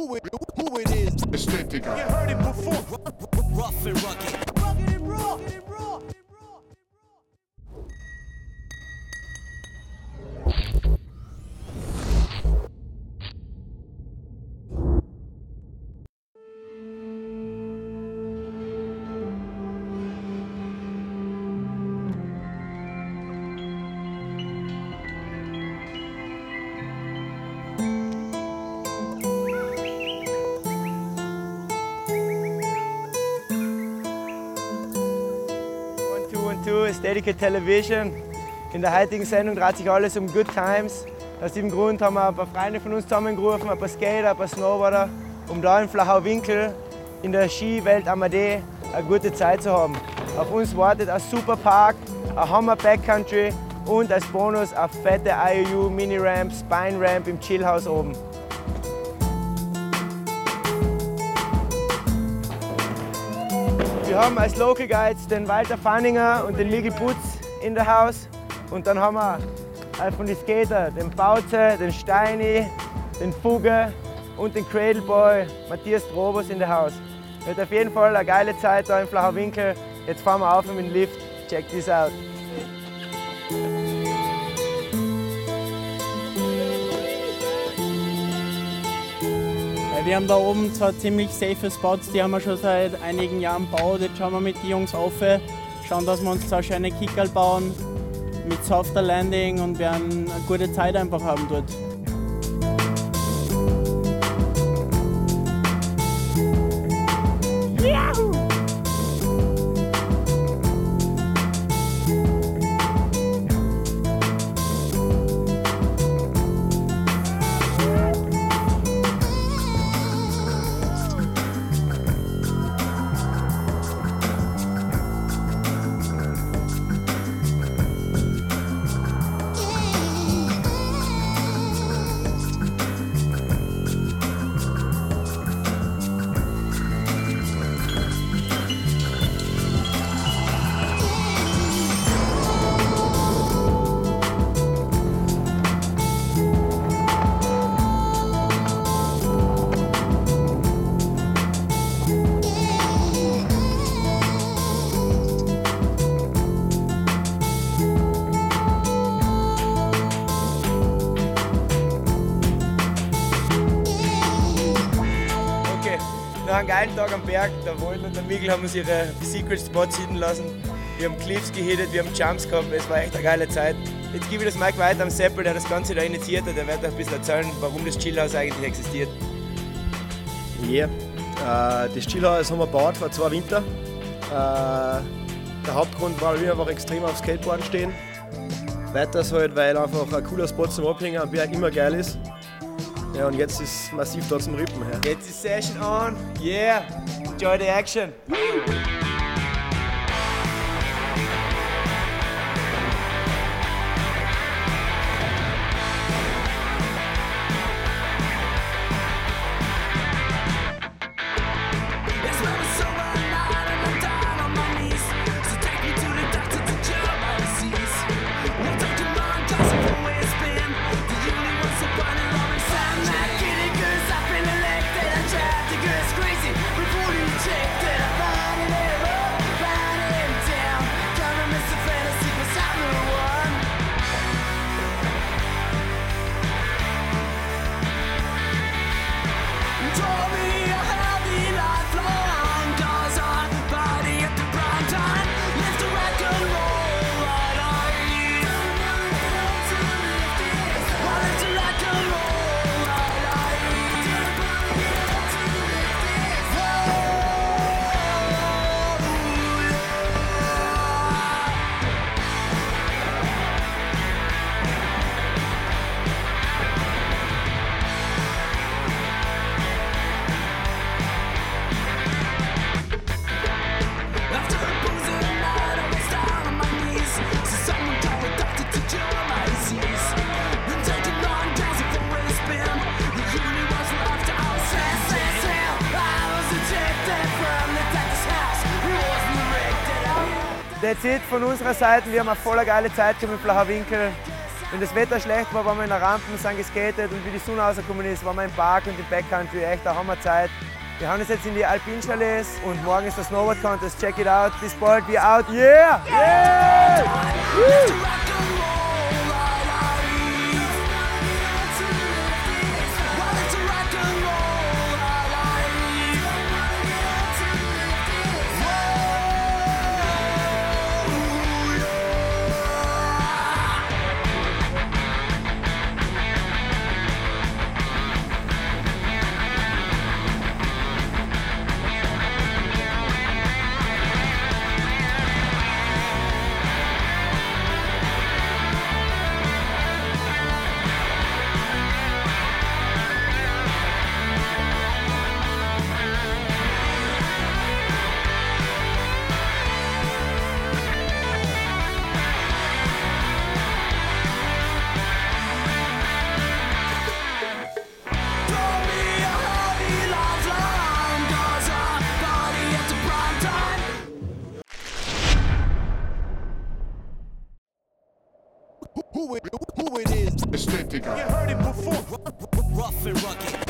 who it, who it is. Estética. You heard it before. Rough and rugged. Rugged and raw. Aesthetica Television. In der heutigen Sendung dreht sich alles um Good Times. Aus diesem Grund haben wir ein paar Freunde von uns zusammengerufen, ein paar Skater, ein paar Snowboarder, um da in Flachau-Winkel in der Skiwelt Amadee eine gute Zeit zu haben. Auf uns wartet ein super Park, ein Hammer Backcountry und als Bonus eine fette IOU Mini Ramp, Spine Ramp im Chillhaus oben. Wir haben als Local Guides den Walter Fanninger und den Migi Putz in der Haus. Und dann haben wir von den Skater den Bauze, den Steini, den Fuge und den Cradle Boy Matthias Drobos in der Haus. Wird auf jeden Fall eine geile Zeit da im Flacher Winkel. Jetzt fahren wir auf mit dem Lift. Check this out. Wir haben da oben zwar ziemlich safe Spots, die haben wir schon seit einigen Jahren gebaut. Jetzt schauen wir mit den Jungs auf, schauen, dass wir uns zwei schöne Kickerl bauen mit softer Landing und werden eine gute Zeit einfach haben dort. Nach einem geilen Tag am Berg, der Wolf und der Miguel haben uns ihre Secret Spots hitten lassen. Wir haben Cliffs gehittet, wir haben Jumps gehabt, es war echt eine geile Zeit. Jetzt gebe ich das Mike weiter am Seppel, der das Ganze da initiiert hat. Der wird euch ein bisschen erzählen, warum das Chillhaus eigentlich existiert. Ja, äh, das Chillhaus haben wir gebaut vor zwei Wintern. Äh, der Hauptgrund war, wir einfach extrem auf Skateboarden stehen. Weiters halt, weil einfach ein cooler Spot zum Abhängen am Berg immer geil ist. Ja, und jetzt ist massiv da zum Rippen. Ja. Jetzt ist Session on, yeah, enjoy the action. That's it von unserer Seite. Wir haben eine voller geile Zeit gehabt mit Flacher Winkel. wenn das Wetter schlecht war, waren wir in der Rampen, sind geskatet und wie die Sonne rausgekommen ist, waren wir im Park und im Backcountry. Echt eine Hammerzeit. Wir haben uns jetzt in die Alpin Chalets und morgen ist der Snowboard Contest. Check it out. Bis bald. Wir out. Yeah! Yeah! Who it, who it is? Aesthetic. You heard it before. Rough and rugged.